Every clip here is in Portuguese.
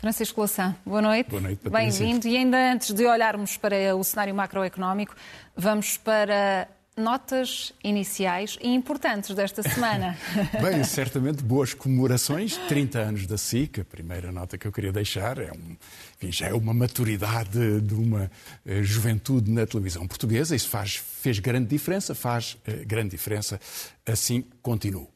Francisco Louçã, boa noite. Boa noite, Bem-vindo. E ainda antes de olharmos para o cenário macroeconómico, vamos para notas iniciais e importantes desta semana. Bem, certamente boas comemorações, 30 anos da SIC, a primeira nota que eu queria deixar, é um, enfim, já é uma maturidade de uma eh, juventude na televisão portuguesa, isso faz, fez grande diferença, faz eh, grande diferença, assim continuo.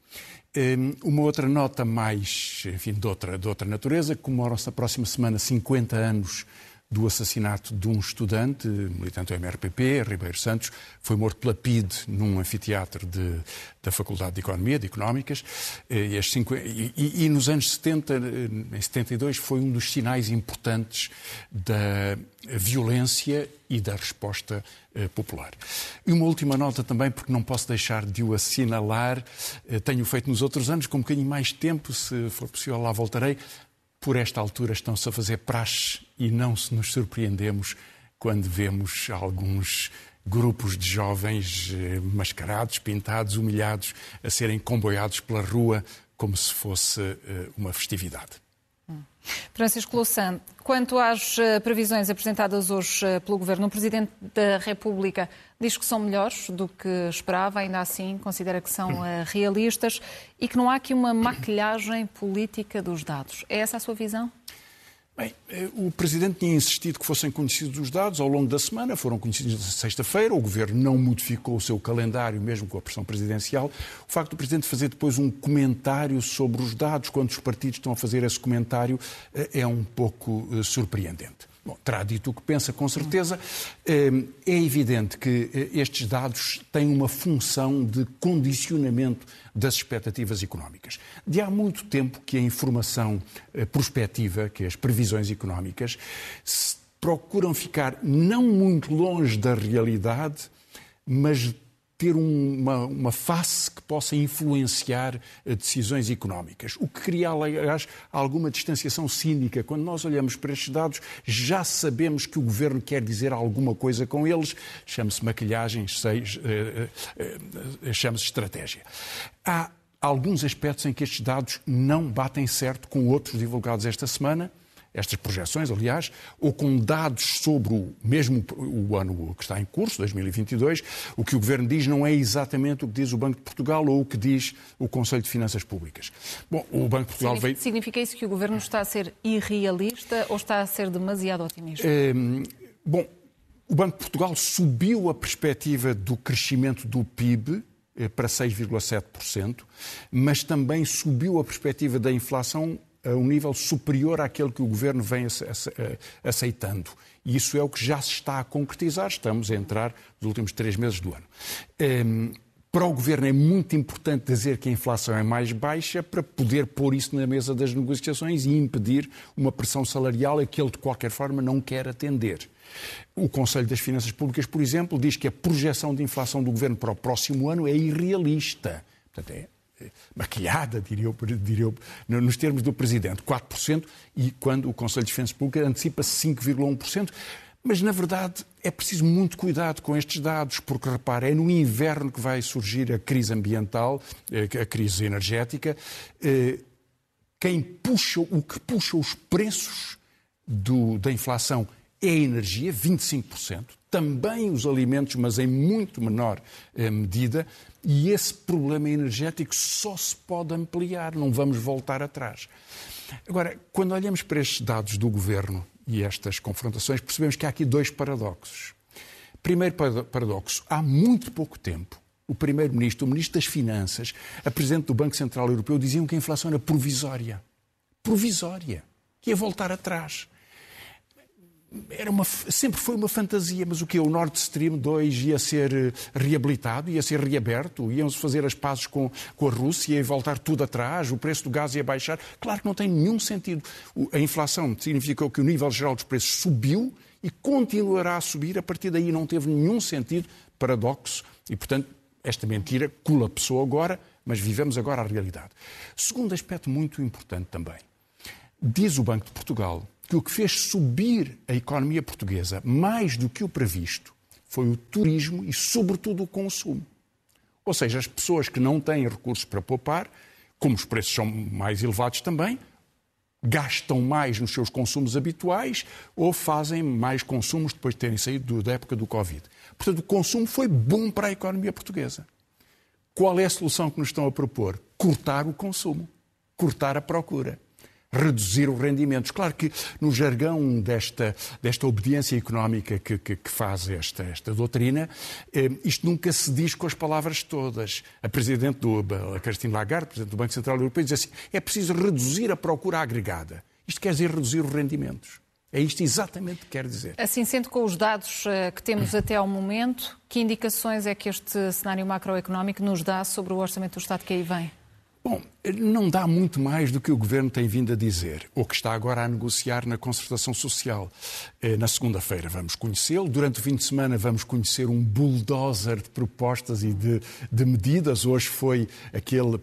Um, uma outra nota mais, enfim, de outra, de outra natureza, comemoram-se na próxima semana 50 anos do assassinato de um estudante, militante do MRPP, Ribeiro Santos, foi morto pela PID num anfiteatro de, da Faculdade de Economia, de Económicas, e, cinco, e, e, nos anos 70, em 72, foi um dos sinais importantes da violência e da resposta eh, popular. E uma última nota também, porque não posso deixar de o assinalar, eh, tenho feito nos outros anos, com um bocadinho mais tempo, se for possível lá voltarei, por esta altura estão-se a fazer praxe e não se nos surpreendemos quando vemos alguns grupos de jovens eh, mascarados, pintados, humilhados, a serem comboiados pela rua como se fosse eh, uma festividade. Francisco Louçã, quanto às eh, previsões apresentadas hoje eh, pelo Governo, o Presidente da República diz que são melhores do que esperava, ainda assim considera que são eh, realistas e que não há aqui uma maquilhagem política dos dados. É essa a sua visão? Bem, eh, o Presidente tinha insistido que fossem conhecidos os dados ao longo da semana, foram conhecidos na sexta-feira, o Governo não modificou o seu calendário, mesmo com a pressão presidencial. O facto do Presidente fazer depois um comentário sobre os dados, quando os partidos estão a fazer esse comentário, eh, é um pouco eh, surpreendente. Bom, terá dito o que pensa, com certeza. É evidente que estes dados têm uma função de condicionamento das expectativas económicas. De há muito tempo que a informação eh, prospectiva, que as previsões económicas, procuram ficar não muito longe da realidade, mas ter uma, uma, face que possa influenciar eh, decisões económicas. O que cria, aliás, alguma distanciação cínica. Quando nós olhamos para estes dados, já sabemos que o governo quer dizer alguma coisa com eles. Chama-se maquilhagem, eh, eh, chama-se estratégia. Há alguns aspectos em que estes dados não batem certo com outros divulgados esta semana estas projeções, aliás, ou com dados sobre o mesmo o ano que está em curso, 2022, o que o Governo diz não é exatamente o que diz o Banco de Portugal ou o que diz o Conselho de Finanças Públicas. Bom, o Banco de Portugal veio... Significa isso que o Governo está a ser irrealista ou está a ser demasiado otimista? É, bom, o Banco de Portugal subiu a perspectiva do crescimento do PIB eh, para 6,7%, mas também subiu a perspectiva da inflação a um nível superior àquele que o governo vem aceitando. E isso é o que já se está a concretizar. Estamos a entrar nos últimos três meses do ano. Ehm, para o governo é muito importante dizer que a inflação é mais baixa para poder pôr isso na mesa das negociações e impedir uma pressão salarial a que ele, de qualquer forma, não quer atender. O Conselho das Finanças Públicas, por exemplo, diz que a projeção de inflação do governo para o próximo ano é irrealista. Portanto, é maquilhada, diria eu, diria eu, nos termos do Presidente, 4%, e quando o Conselho de Defesa Pública antecipa 5,1%. Mas, na verdade, é preciso muito cuidado com estes dados, porque, repara, é no inverno que vai surgir a crise ambiental, eh, a crise energética. Eh, quem puxa, o que puxa os preços do, da inflação é a energia, 25%, também os alimentos, mas em muito menor eh, medida, e esse problema energético só se pode ampliar, não vamos voltar atrás. Agora, quando olhamos para estes dados do governo e estas confrontações, percebemos que há aqui dois paradoxos. Primeiro paradoxo, há muito pouco tempo, o Primeiro-Ministro, o Ministro das Finanças, a Presidente do Banco Central Europeu diziam que a inflação era provisória. Provisória. Que ia voltar atrás era uma, sempre foi uma fantasia, mas o que? O Nord Stream 2 ia ser eh, reabilitado, ia ser reaberto, iam-se fazer as pazes com, com a Rússia e voltar tudo atrás, o preço do gás ia baixar. Claro que não tem nenhum sentido. A inflação significou que o nível geral dos preços subiu e continuará a subir, a partir daí não teve nenhum sentido, paradoxo, e portanto esta mentira colapsou agora, mas vivemos agora a realidade. Segundo aspecto muito importante também, diz o Banco de Portugal que o que fez subir a economia portuguesa mais do que o previsto foi o turismo e, sobretudo, o consumo. Ou seja, as pessoas que não têm recursos para poupar, como os preços são mais elevados também, gastam mais nos seus consumos habituais ou fazem mais consumos depois de terem saído da época do Covid. Portanto, o consumo foi bom para a economia portuguesa. Qual é a solução que nos estão a propor? Cortar o consumo, cortar a procura reduzir os rendimentos. Claro que no jargão desta, desta obediência económica que, que, que faz esta, esta doutrina, eh, isto nunca se diz com as palavras todas. A Presidente do, a Christine Lagarde, Presidente do Banco Central Europeu, diz assim, é preciso reduzir a procura agregada. Isto quer dizer reduzir os rendimentos. É isto exatamente que quer dizer. Assim, sendo com os dados eh, que temos até ao momento, que indicações é que este cenário macroeconómico nos dá sobre o orçamento do Estado que aí vem? Bom, não dá muito mais do que o Governo tem vindo a dizer, ou que está agora a negociar na concertação social. Eh, na segunda-feira vamos conhecê-lo. Durante o fim de semana vamos conhecer um bulldozer de propostas e de, de medidas. Hoje foi aquele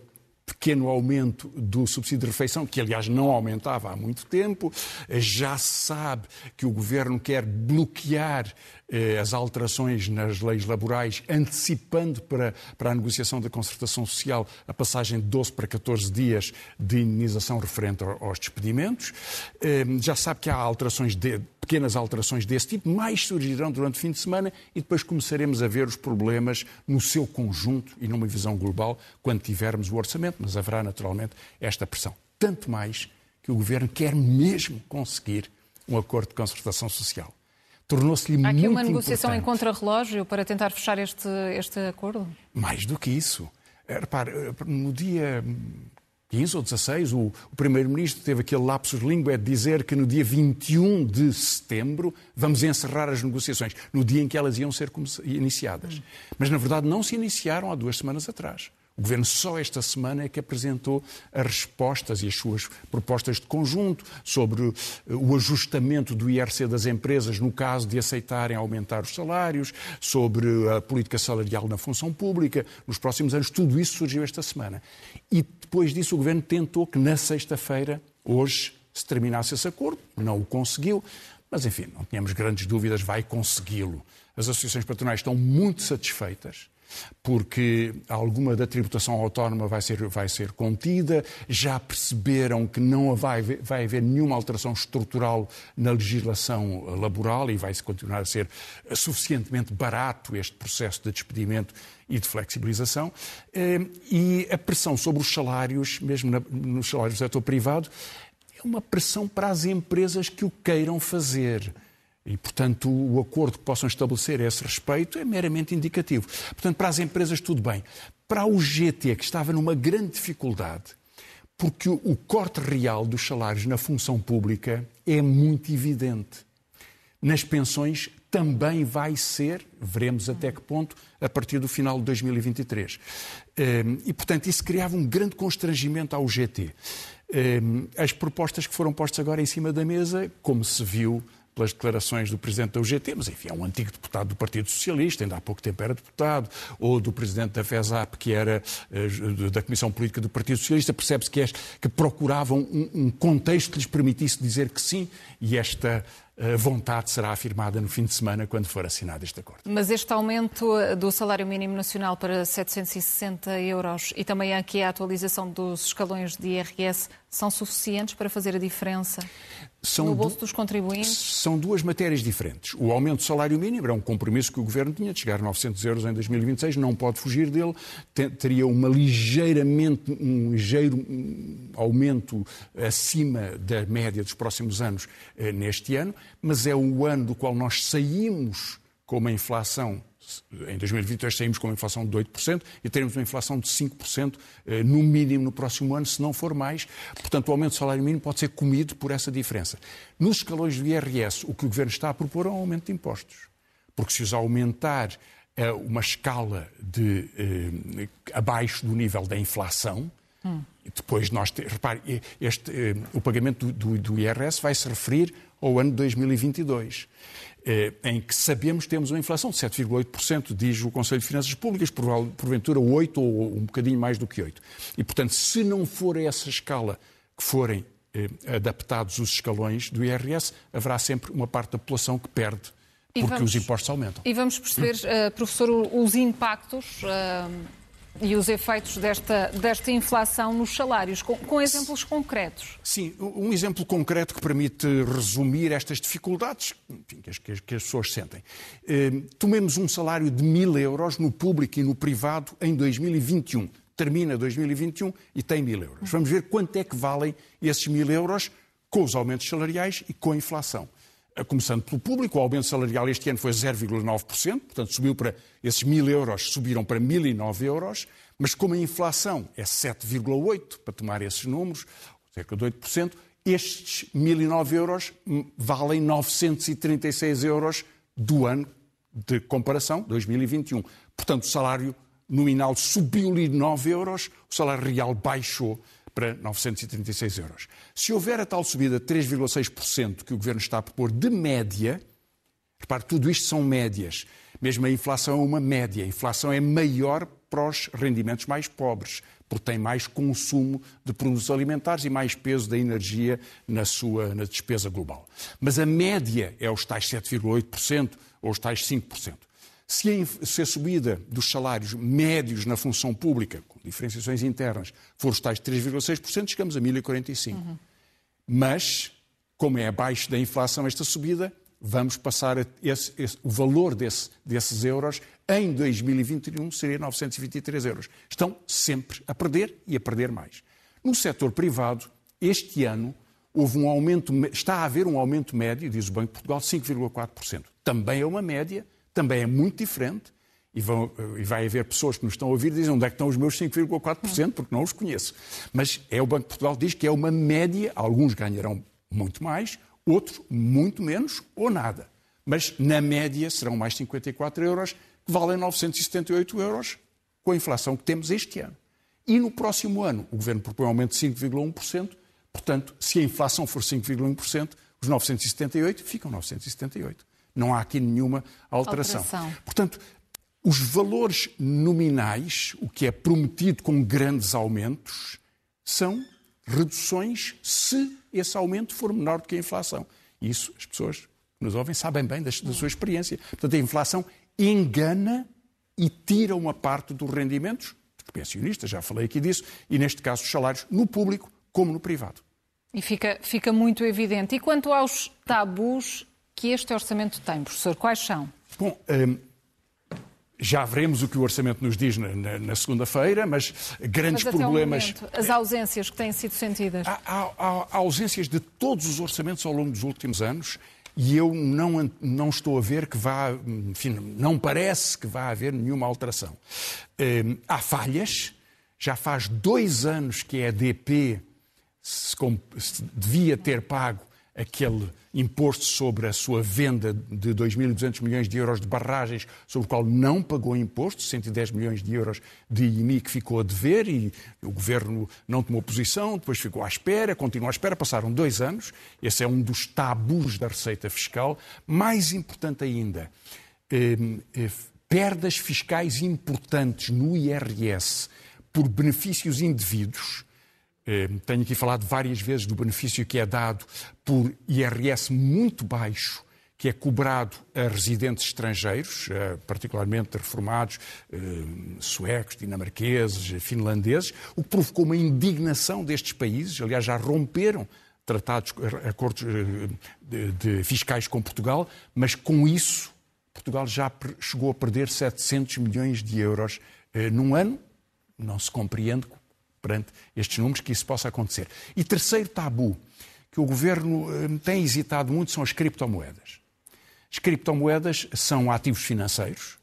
pequeno aumento do subsídio de refeição, que aliás não aumentava há muito tempo. Já se sabe que o governo quer bloquear eh, as alterações nas leis laborais, antecipando para, para a negociação da concertação social a passagem de 12 para 14 dias de indenização referente aos despedimentos. Eh, já sabe que há alterações de, pequenas alterações desse tipo, mais surgirão durante o fim de semana e depois começaremos a ver os problemas no seu conjunto e numa visão global quando tivermos o orçamento, mas haverá naturalmente esta pressão. Tanto mais que o Governo quer mesmo conseguir um acordo de concertação social tornou-se-lhe muito importante. Há aqui uma negociação importante. em contrarrelógio para tentar fechar este, este acordo? Mais do que isso. Eh, repare, eh, no dia 15 ou 16, o, o Primeiro-Ministro teve aquele lapsus língua de dizer que no dia 21 de setembro vamos encerrar as negociações, no dia em que elas iam ser iniciadas. Mas, na verdade, não se iniciaram há duas semanas atrás. O Governo só esta semana é que apresentou as respostas e as suas propostas de conjunto sobre eh, o ajustamento do IRC das empresas no caso de aceitarem aumentar os salários, sobre a política salarial na função pública nos próximos anos. Tudo isso surgiu esta semana. E depois disso o Governo tentou que na sexta-feira, hoje, se terminasse esse acordo. Não o conseguiu. Mas, enfim, não tínhamos grandes dúvidas, vai consegui-lo. As associações patronais estão muito satisfeitas porque alguma da tributação autónoma vai ser, vai ser contida, já perceberam que não vai, vai haver nenhuma alteração estrutural na legislação laboral e vai continuar a ser suficientemente barato este processo de despedimento e de flexibilização. Eh, e a pressão sobre os salários, mesmo nos salários do setor privado, é uma pressão para as empresas que o queiram fazer. E, portanto, o acordo que possam estabelecer a esse respeito é meramente indicativo. Portanto, para as empresas, tudo bem. Para o GT, que estava numa grande dificuldade, porque o corte real dos salários na função pública é muito evidente. Nas pensões também vai ser, veremos até que ponto, a partir do final de 2023. Ehm, e, portanto, isso criava um grande constrangimento ao GT. Ehm, as propostas que foram postas agora em cima da mesa, como se viu pelas declarações do presidente da UGT, mas enfim, é um antigo deputado do Partido Socialista, ainda há pouco tempo era deputado, ou do presidente da FESAP, que era uh, da Comissão Política do Partido Socialista, percebe-se que, é, que procuravam um, um contexto que lhes permitisse dizer que sim, e esta vontade será afirmada no fim de semana quando for assinado este acordo. Mas este aumento do salário mínimo nacional para 760 euros e também aqui a atualização dos escalões de IRS são suficientes para fazer a diferença são no bolso dos contribuintes? São duas matérias diferentes. O aumento do salário mínimo era um compromisso que o Governo tinha de chegar a 900 euros em 2026, não pode fugir dele. Teria uma ligeiramente, um ligeiro aumento acima da média dos próximos anos eh, neste ano, mas é o ano do qual nós saímos com uma inflação em 2022 saímos com uma inflação de 8% e teremos uma inflação de 5% eh, no mínimo no próximo ano, se não for mais. Portanto, o aumento do salário mínimo pode ser comido por essa diferença. Nos escalões do IRS, o que o Governo está a propor é um aumento de impostos. Porque se os aumentar eh, uma escala de eh, abaixo do nível da inflação, hum. Depois nós... Repare, este, eh, o pagamento do, do, do IRS vai se referir ao ano de 2022. Eh, em que sabemos que temos uma inflação de 7,8%, diz o Conselho de Finanças Públicas, porventura 8% ou um bocadinho mais do que 8%. E, portanto, se não for essa escala que forem adaptados os escalões do IRS, haverá sempre uma parte da população que perde porque vamos, os impostos aumentam. E vamos perceber, uh, professor, os impactos uh, e os efeitos desta, desta inflação nos salários, com, com, exemplos concretos. Sim, um exemplo concreto que permite resumir estas dificuldades enfim, que, as, que, as, pessoas sentem. Uh, tomemos um salário de mil euros no público e no privado em 2021. Termina 2021 e tem mil euros. Vamos ver quanto é que valem esses mil euros com os aumentos salariais e com a inflação começando pelo público, o aumento salarial este ano foi 0,9%, portanto subiu para, esses mil euros subiram para 1.009 euros, mas como a inflação é 7,8%, para tomar esses números, cerca de 8%, estes 1.009 euros valem 936 euros do ano de comparação, 2021. Portanto, o salário nominal subiu-lhe 9 euros, o salário real baixou para 936 euros. Se houver a tal subida de 3,6% que o Governo está a propor de média, repare, tudo isto são médias. Mesmo a inflação é uma média. A inflação é maior para os rendimentos mais pobres, porque tem mais consumo de produtos alimentares e mais peso da energia na sua na despesa global. Mas a média é os tais 7,8% ou os tais 5%. Se a, se a subida dos salários médios na função pública, com diferenciações internas, for os tais 3,6%, chegamos a 1.045. Uhum. Mas, como é abaixo da inflação esta subida, vamos passar esse, esse, o valor desse, desses euros em 2021 seria 923 euros. Estão sempre a perder e a perder mais. No setor privado, este ano houve um aumento, está a haver um aumento médio, diz o Banco de Portugal, de 5,4%. Também é uma média, também é muito diferente e, vão, e, vai haver pessoas que nos estão a ouvir e dizem onde é que estão os meus 5,4%, porque não os conheço. Mas é o Banco de Portugal diz que é uma média, alguns ganharão muito mais, outros muito menos ou nada. Mas na média serão mais 54 euros, que valem 978 euros com a inflação que temos este ano. E no próximo ano, o Governo propõe um aumento de 5,1%, portanto, se a inflação for 5,1%, os 978 ficam 978. Não há aqui nenhuma alteração. alteração. Portanto, os valores nominais, o que é prometido com grandes aumentos, são reduções se esse aumento for menor do que a inflação. Isso as pessoas que nos ouvem sabem bem da, da sua experiência. Portanto, a inflação engana e tira uma parte dos rendimentos dos pensionistas, já falei aqui disso, e neste caso os salários, no público como no privado. E fica, fica muito evidente. E quanto aos tabus que este orçamento tem, professor, quais são? Bom, hum, já veremos o que o orçamento nos diz na, na, na segunda-feira, mas grandes mas problemas. Momento, as ausências que têm sido sentidas. Há, há, há, ausências de todos os orçamentos ao longo dos últimos anos e eu não, não estou a ver que vá, enfim, não parece que vá haver nenhuma alteração. Hum, há falhas. Já faz dois anos que a EDP se, se devia ter pago aquele imposto sobre a sua venda de 2.200 milhões de euros de barragens, sobre o qual não pagou imposto, 110 milhões de euros de IMI que ficou a dever e o governo não tomou posição, depois ficou à espera, continuou à espera, passaram dois anos. Esse é um dos tabus da receita fiscal. Mais importante ainda, eh, eh, perdas fiscais importantes no IRS por benefícios indevidos tenho aqui falado várias vezes do benefício que é dado por IRS muito baixo, que é cobrado a residentes estrangeiros, eh, particularmente reformados, eh, suecos, dinamarqueses, finlandeses, o que provocou uma indignação destes países. Aliás, já romperam tratados, acordos de, de fiscais com Portugal, mas com isso Portugal já chegou a perder 700 milhões de euros num ano. Não se compreende perante estes números que isso possa acontecer. E terceiro tabu, que o governo eh, tem hesitado muito, são as criptomoedas. As criptomoedas são ativos financeiros,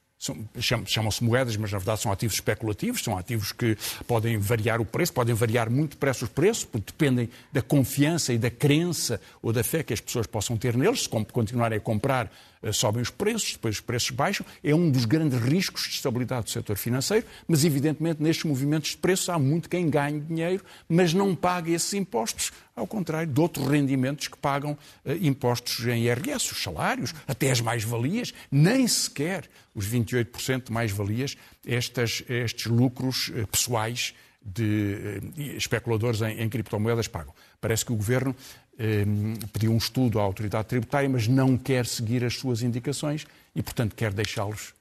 chamam-se moedas, mas na verdade são ativos especulativos, são ativos que podem variar o preço, podem variar muito depressa os preços, porque dependem da confiança e da crença ou da fé que as pessoas possam ter neles. Se continuarem a comprar, eh, sobem os preços, depois os preços baixam. É um dos grandes riscos de estabilidade do setor financeiro, mas evidentemente nestes movimentos de preços há muito quem ganhe dinheiro, mas não paga esses impostos, ao contrário de outros rendimentos que pagam uh, impostos em IRS, os salários, até as mais-valias, nem sequer os 28% de mais-valias, estes lucros uh, pessoais de especuladores em, em, criptomoedas pagam. Parece que o Governo eh, pediu um estudo à autoridade tributária, mas não quer seguir as suas indicações e, portanto, quer deixá-los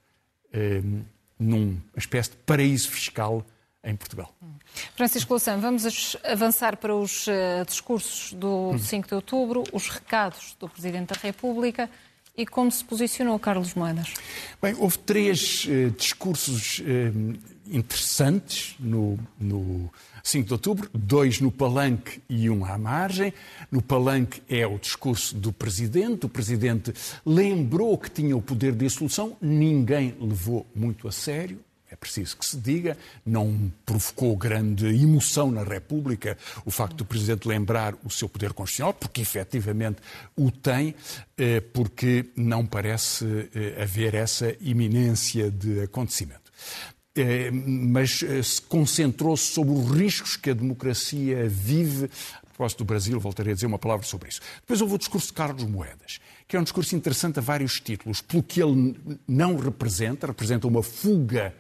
eh, numa espécie de paraíso fiscal em Portugal. Francisco Louçã, vamos avançar para os uh, discursos do 5 de outubro, os recados do Presidente da República e como se posicionou Carlos Moedas. Bem, houve três uh, discursos uh, interessantes no, no 5 de outubro, dois no palanque e um à margem. No palanque é o discurso do Presidente. O Presidente lembrou que tinha o poder de dissolução, ninguém levou muito a sério preciso que se diga, não provocou grande emoção na República o facto do Presidente lembrar o seu poder constitucional, porque efetivamente o tem, eh, porque não parece eh, haver essa iminência de acontecimento. Eh, mas se concentrou-se sobre os riscos que a democracia vive. A propósito do Brasil, voltarei a dizer uma palavra sobre isso. Depois houve o discurso de Carlos Moedas, que é um discurso interessante a vários títulos, pelo que ele não representa, representa uma fuga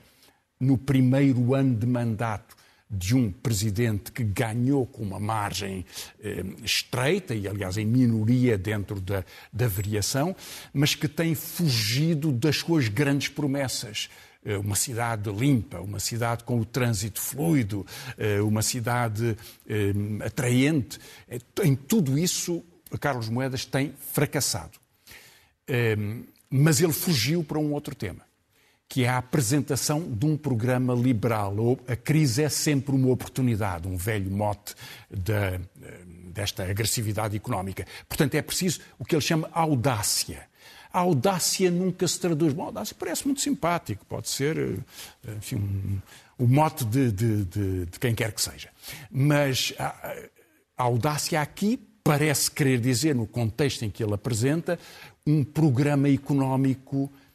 no primeiro ano de mandato de um presidente que ganhou com uma margem eh, estreita e, aliás, em minoria dentro da, da variação, mas que tem fugido das suas grandes promessas eh, uma cidade limpa, uma cidade com o trânsito fluido, eh, uma cidade eh, atraente. Em tudo isso, Carlos Moedas tem fracassado. Mas ele fugiu para um outro tema que é a apresentação de um programa liberal. A crise é sempre uma oportunidade, um velho mote de, desta agressividade económica. Portanto, é preciso o que ele chama audácia. A audácia nunca se traduz. Bom, audácia parece muito simpático, pode ser eh, enfim, o mote de, de, de, de, quem quer que seja. Mas a, a audácia aqui parece querer dizer, no contexto em que ele apresenta, um programa económico eh,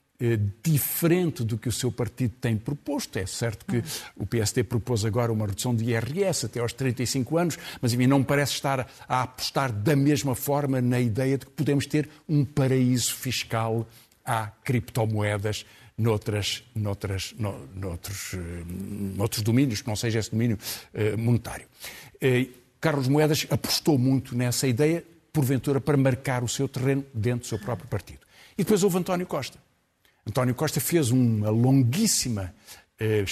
diferente do que o seu partido tem proposto. É certo que o PSD propôs agora uma redução de IRS até aos 35 anos, mas enfim, não parece estar a apostar da mesma forma na ideia de que podemos ter um paraíso fiscal à criptomoedas noutras, noutras, no, noutros, eh, noutros domínios, que não seja esse domínio eh, monetário. Carlos Moedas apostou muito nessa ideia, porventura para marcar o seu terreno dentro do seu próprio partido. E depois houve António Costa António Costa fez uma longuíssima eh,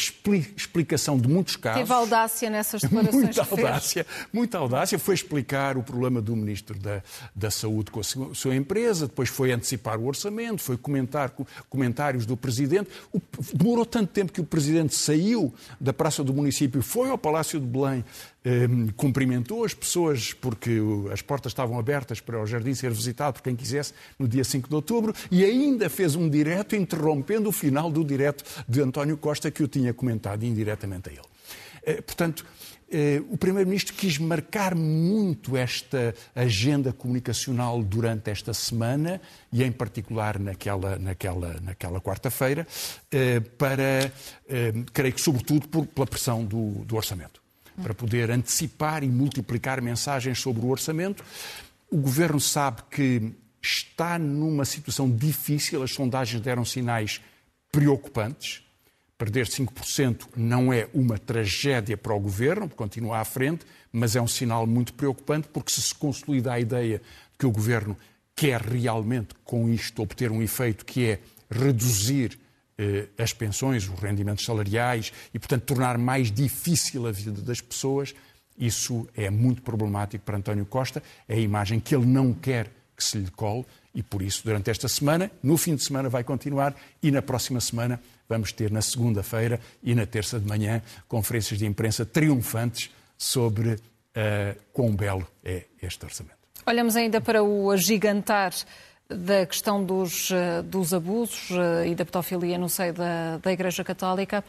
explicação de muitos casos. Teve audácia nessas declarações muita audácia, muita audácia. Foi explicar o problema do Ministro da, da Saúde com a sua empresa, depois foi antecipar o orçamento, foi comentar comentários do Presidente. O, demorou tanto tempo que o Presidente saiu da Praça do Município, foi ao Palácio de Belém cumprimentou as pessoas porque as portas estavam abertas para o jardim ser visitado por quem quisesse no dia 5 de outubro e ainda fez um direto interrompendo o final do direto de António Costa que eu tinha comentado indiretamente a ele. Eh, portanto, eh, o Primeiro-Ministro quis marcar muito esta agenda comunicacional durante esta semana e, em particular, naquela, naquela, naquela quarta-feira, eh, para, creio que, sobretudo, pela pressão do, do orçamento para poder antecipar e multiplicar mensagens sobre o orçamento. O governo sabe que está numa situação difícil, as sondagens deram sinais preocupantes. Perder 5% não é uma tragédia para o governo, continua à frente, mas é um sinal muito preocupante porque se se consolida a ideia de que o governo quer realmente com isto obter um efeito que é reduzir as pensões, os rendimentos salariais e, portanto, tornar mais difícil a vida das pessoas, isso é muito problemático para António Costa. É a imagem que ele não quer que se lhe cole e, por isso, durante esta semana, no fim de semana vai continuar e na próxima semana vamos ter, na segunda-feira e na terça de manhã, conferências de imprensa triunfantes sobre uh, quão belo é este orçamento. Olhamos ainda para o agigantar da questão dos, eh, dos abusos eh, e da pedofilia no seio da, da Igreja Católica.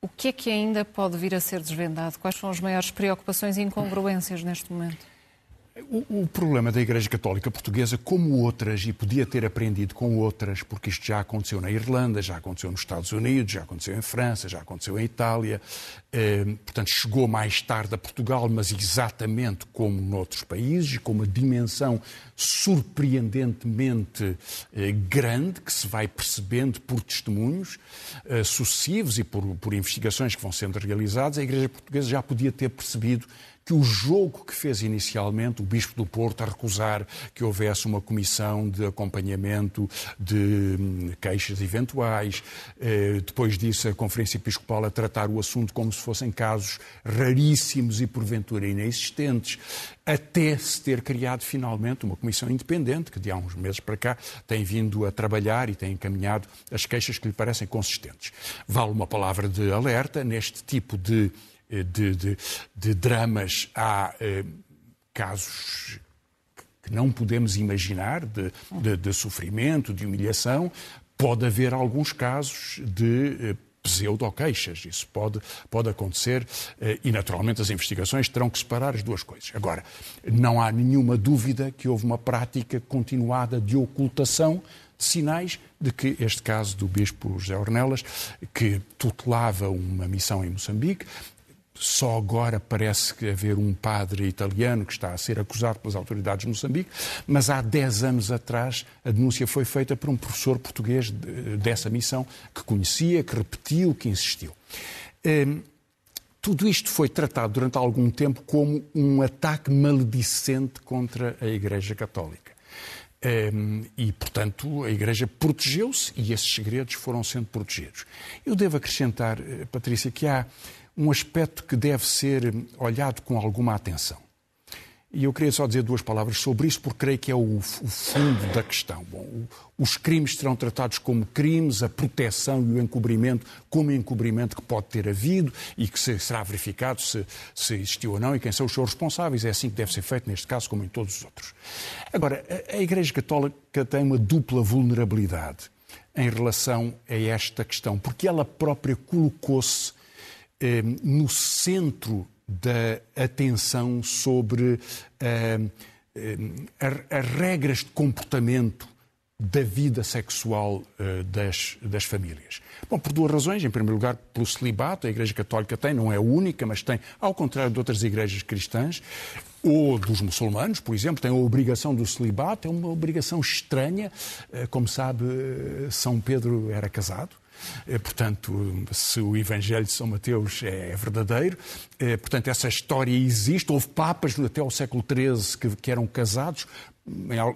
O que é que ainda pode vir a ser desvendado? Quais são as maiores preocupações e incongruências neste momento? O, o, problema da Igreja Católica Portuguesa, como outras, e podia ter aprendido com outras, porque isto já aconteceu na Irlanda, já aconteceu nos Estados Unidos, já aconteceu em França, já aconteceu em Itália, eh, portanto, chegou mais tarde a Portugal, mas exatamente como noutros países, com uma dimensão surpreendentemente eh, grande, que se vai percebendo por testemunhos eh, sucessivos e por, por investigações que vão sendo realizadas, a Igreja Portuguesa já podia ter percebido que o jogo que fez inicialmente o Bispo do Porto a recusar que houvesse uma comissão de acompanhamento de hum, queixas eventuais, eh, depois disso a Conferência Episcopal a tratar o assunto como se fossem casos raríssimos e porventura inexistentes, até se ter criado finalmente uma comissão independente que de há uns meses para cá tem vindo a trabalhar e tem encaminhado as queixas que lhe parecem consistentes. Vale uma palavra de alerta neste tipo de de, de, de dramas, há eh, casos que não podemos imaginar de, de, de, sofrimento, de humilhação. Pode haver alguns casos de eh, pseudo-queixas. Isso pode, pode acontecer eh, e, naturalmente, as investigações terão que separar as duas coisas. Agora, não há nenhuma dúvida que houve uma prática continuada de ocultação de sinais de que este caso do Bispo José Ornelas, que tutelava uma missão em Moçambique, só agora parece que haver um padre italiano que está a ser acusado pelas autoridades de Moçambique, mas há 10 anos atrás a denúncia foi feita por um professor português dessa missão que conhecia, que repetiu, que insistiu. Hum, tudo isto foi tratado durante algum tempo como um ataque maledicente contra a Igreja Católica. Um, e, portanto, a Igreja protegeu-se e esses segredos foram sendo protegidos. Eu devo acrescentar, eh, Patrícia, que há um aspecto que deve ser olhado com alguma atenção. E eu queria só dizer duas palavras sobre isso, porque creio que é o, o fundo da questão. Bom, o, os crimes serão tratados como crimes, a proteção e o encobrimento como encobrimento que pode ter havido e que se, será verificado se, se existiu ou não e quem são os seus responsáveis. É assim que deve ser feito neste caso, como em todos os outros. Agora, a, a Igreja Católica tem uma dupla vulnerabilidade em relação a esta questão, porque ela própria colocou-se eh, no centro da atenção sobre eh, eh, as regras de comportamento da vida sexual das, das famílias. Bom, por duas razões. Em primeiro lugar, pelo celibato. A Igreja Católica tem, não é única, mas tem, ao contrário de outras igrejas cristãs, ou dos muçulmanos, por exemplo, tem a obrigação do celibato. É uma obrigação estranha. Como sabe, São Pedro era casado. Eh, portanto, se o Evangelho de São Mateus é verdadeiro, eh, portanto, essa história existe. Houve papas até ao século XIII que, que eram casados,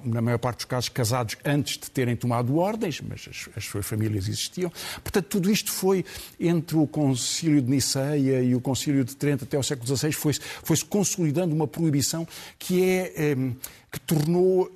na maior parte dos casos, casados antes de terem tomado ordens, mas as, as, suas famílias existiam. Portanto, tudo isto foi entre o Concílio de Niceia e o Concílio de Trento até ao século XVI, foi-se foi consolidando uma proibição que é. Que tornou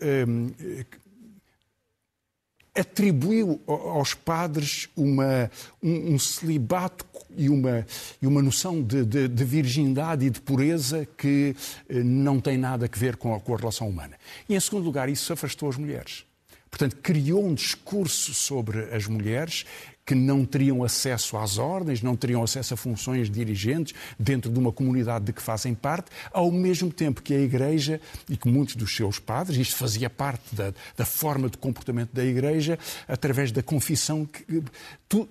atribuiu aos padres uma, um, um celibato e uma, e uma noção de, de, de, virgindade e de pureza que eh, não tem nada a ver com a, com a relação humana. E, em segundo lugar, isso afastou as mulheres. Portanto, criou um discurso sobre as mulheres que não teriam acesso às ordens, não teriam acesso a funções dirigentes dentro de uma comunidade de que fazem parte, ao mesmo tempo que a Igreja e que muitos dos seus padres, isto fazia parte da, da forma de comportamento da Igreja, através da confissão, que tu,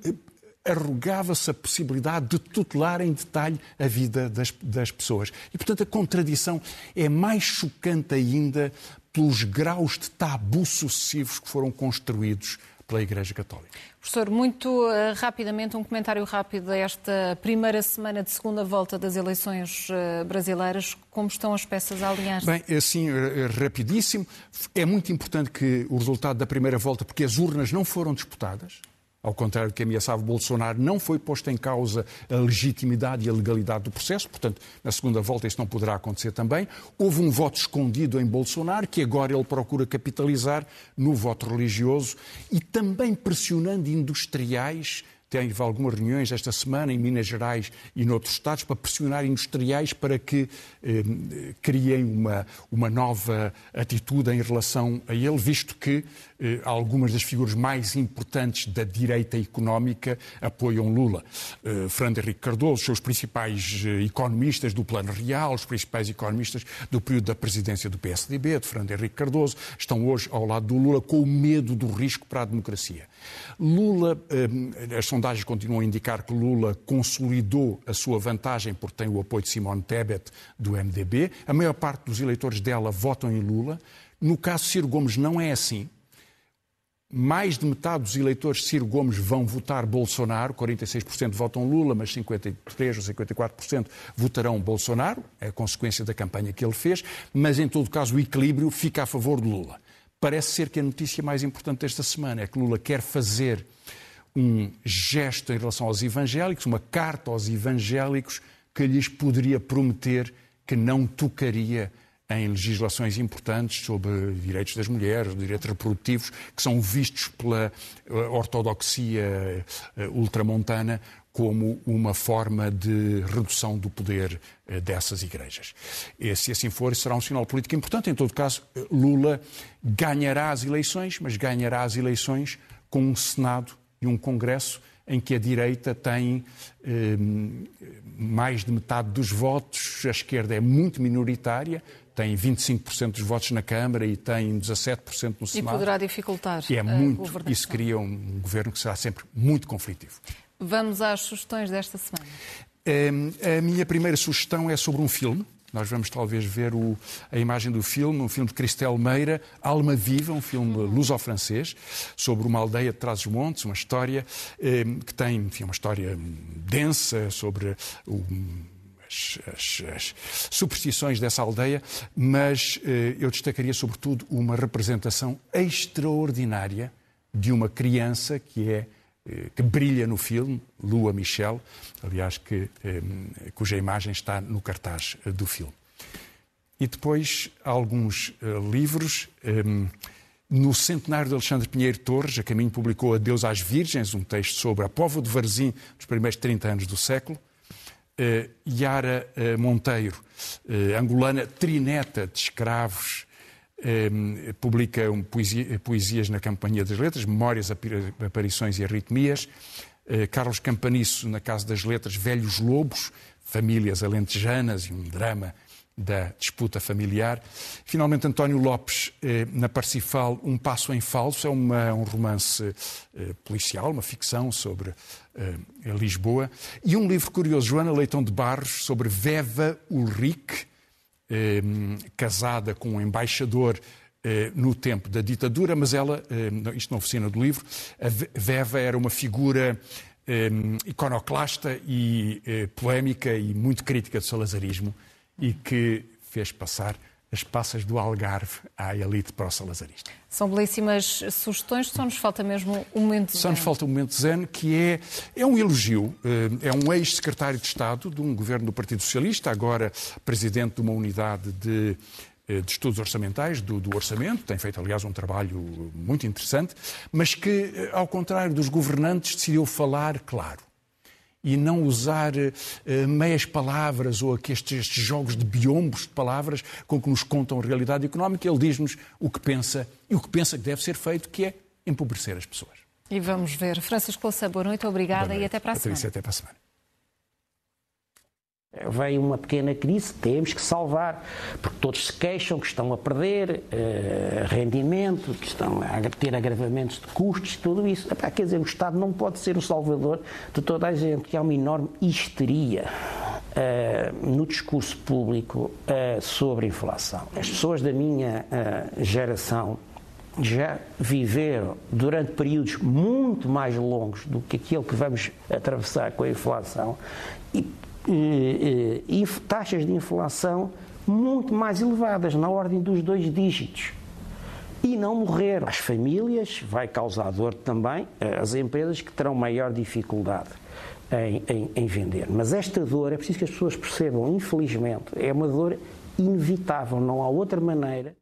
arrogava-se a possibilidade de tutelar em detalhe a vida das, das pessoas. E, portanto, a contradição é mais chocante ainda pelos graus de tabu sucessivos que foram construídos pela Igreja Católica. Professor, muito uh, rapidamente, um comentário rápido a esta primeira semana de segunda volta das eleições uh, brasileiras. Como estão as peças a alinhar-se? Bem, é assim, eh, rapidíssimo. É muito importante que o resultado da primeira volta, porque as urnas não foram disputadas, ao contrário do que ameaçava Bolsonaro, não foi posta em causa a legitimidade e a legalidade do processo, portanto, na segunda volta isso não poderá acontecer também. Houve um voto escondido em Bolsonaro, que agora ele procura capitalizar no voto religioso e também pressionando industriais teve algumas reuniões esta semana em Minas Gerais e noutros estados para pressionar industriais para que eh, criem uma, uma nova atitude em relação a ele, visto que eh, algumas das figuras mais importantes da direita económica apoiam Lula. Eh, Fernando Henrique Cardoso, os seus principais eh, economistas do Plano Real, os principais economistas do período da presidência do PSDB, de Fernando Henrique Cardoso, estão hoje ao lado do Lula com o medo do risco para a democracia. Lula, eh, as sondagens continuam a indicar que Lula consolidou a sua vantagem porque tem o apoio de Simone Tebet do MDB. A maior parte dos eleitores dela votam em Lula. No caso Ciro Gomes não é assim. Mais de metade dos eleitores de Ciro Gomes vão votar Bolsonaro, 46% votam Lula, mas 53% ou 54% votarão Bolsonaro, é a consequência da campanha que ele fez, mas em todo caso o equilíbrio fica a favor de Lula. Parece ser que a notícia mais importante desta semana é que Lula quer fazer um gesto em relação aos evangélicos, uma carta aos evangélicos que lhes poderia prometer que não tocaria em legislações importantes sobre direitos das mulheres, direitos reprodutivos, que são vistos pela eh, ortodoxia eh, ultramontana como uma forma de redução do poder eh, dessas igrejas. E, se assim for, será um sinal político importante. Em todo caso, Lula ganhará as eleições, mas ganhará as eleições com um Senado e um Congresso em que a direita tem eh, mais de metade dos votos, a esquerda é muito minoritária, tem 25% dos votos na Câmara e tem 17% no Senado. E poderá dificultar e é muito, Isso cria um governo que será sempre muito conflitivo. Vamos às sugestões desta semana. A minha primeira sugestão é sobre um filme. Nós vamos talvez ver o, a imagem do filme, um filme de Cristel Meira, Alma Viva, um filme luso-francês, sobre uma aldeia de Trás-os-Montes, uma história que tem, enfim, uma história densa sobre o as, as, as, superstições dessa aldeia, mas eh, eu destacaria sobretudo uma representação extraordinária de uma criança que é eh, que brilha no filme, Lua Michel, aliás, que, eh, cuja imagem está no cartaz do filme. E depois alguns livros. No centenário de Alexandre Pinheiro Torres, a Caminho publicou Adeus às Virgens, um texto sobre a povo de Varzim dos primeiros 30 anos do século. Yara Monteiro, angolana trineta de escravos eh, publica um, poesia, poesias na Companhia das Letras, Memórias, Aparições e Arritmias. Eh, Carlos Campanisso, na Casa das Letras, Velhos Lobos, Famílias Alentejanas e um drama da disputa familiar. Finalmente, António Lopes, eh, na Parsifal, Um Passo em Falso, é uma, um romance eh, policial, uma ficção sobre eh, Lisboa. E um livro curioso, Joana Leitão de Barros, sobre Veva Ulrich, casada com um embaixador no tempo da ditadura, mas ela, isto na oficina do livro, a Veva era uma figura iconoclasta e polémica e muito crítica do salazarismo e que fez passar as passas do Algarve à elite pró-salazarista. São belíssimas sugestões, só nos falta mesmo um momento zen. Só nos falta um momento zen, que é, é um elogio. Eh, é um ex-secretário de Estado de um governo do Partido Socialista, agora presidente de uma unidade de eh, de estudos orçamentais, do, do, orçamento, tem feito, aliás, um trabalho muito interessante, mas que, eh, ao contrário dos governantes, decidiu falar claro e não usar uh, meias palavras ou estes, estes, jogos de biombos de palavras com que nos contam a realidade económica. Ele diz-nos o que pensa e o que pensa que deve ser feito, que é empobrecer as pessoas. E vamos ver. Francisco Louça, boa noite, obrigada boa noite. e até para a semana. Até para a semana. Veio uma pequena crise, temos que salvar, porque todos se queixam que estão a perder uh, rendimento, que estão a ter agravamentos de custos, tudo isso. Epá, quer dizer, o Estado não pode ser o salvador de toda a gente, que há uma enorme histeria uh, no discurso público uh, sobre inflação. As pessoas da minha geração já viveram durante períodos muito mais longos do que aquele que vamos atravessar com a inflação e eh, eh, taxas de inflação muito mais elevadas, na ordem dos dois dígitos. E não morreram. As famílias vai causar dor também, as empresas que terão maior dificuldade em, em, em vender. Mas esta dor, é preciso que as pessoas percebam, infelizmente, é uma dor inevitável, não há outra maneira.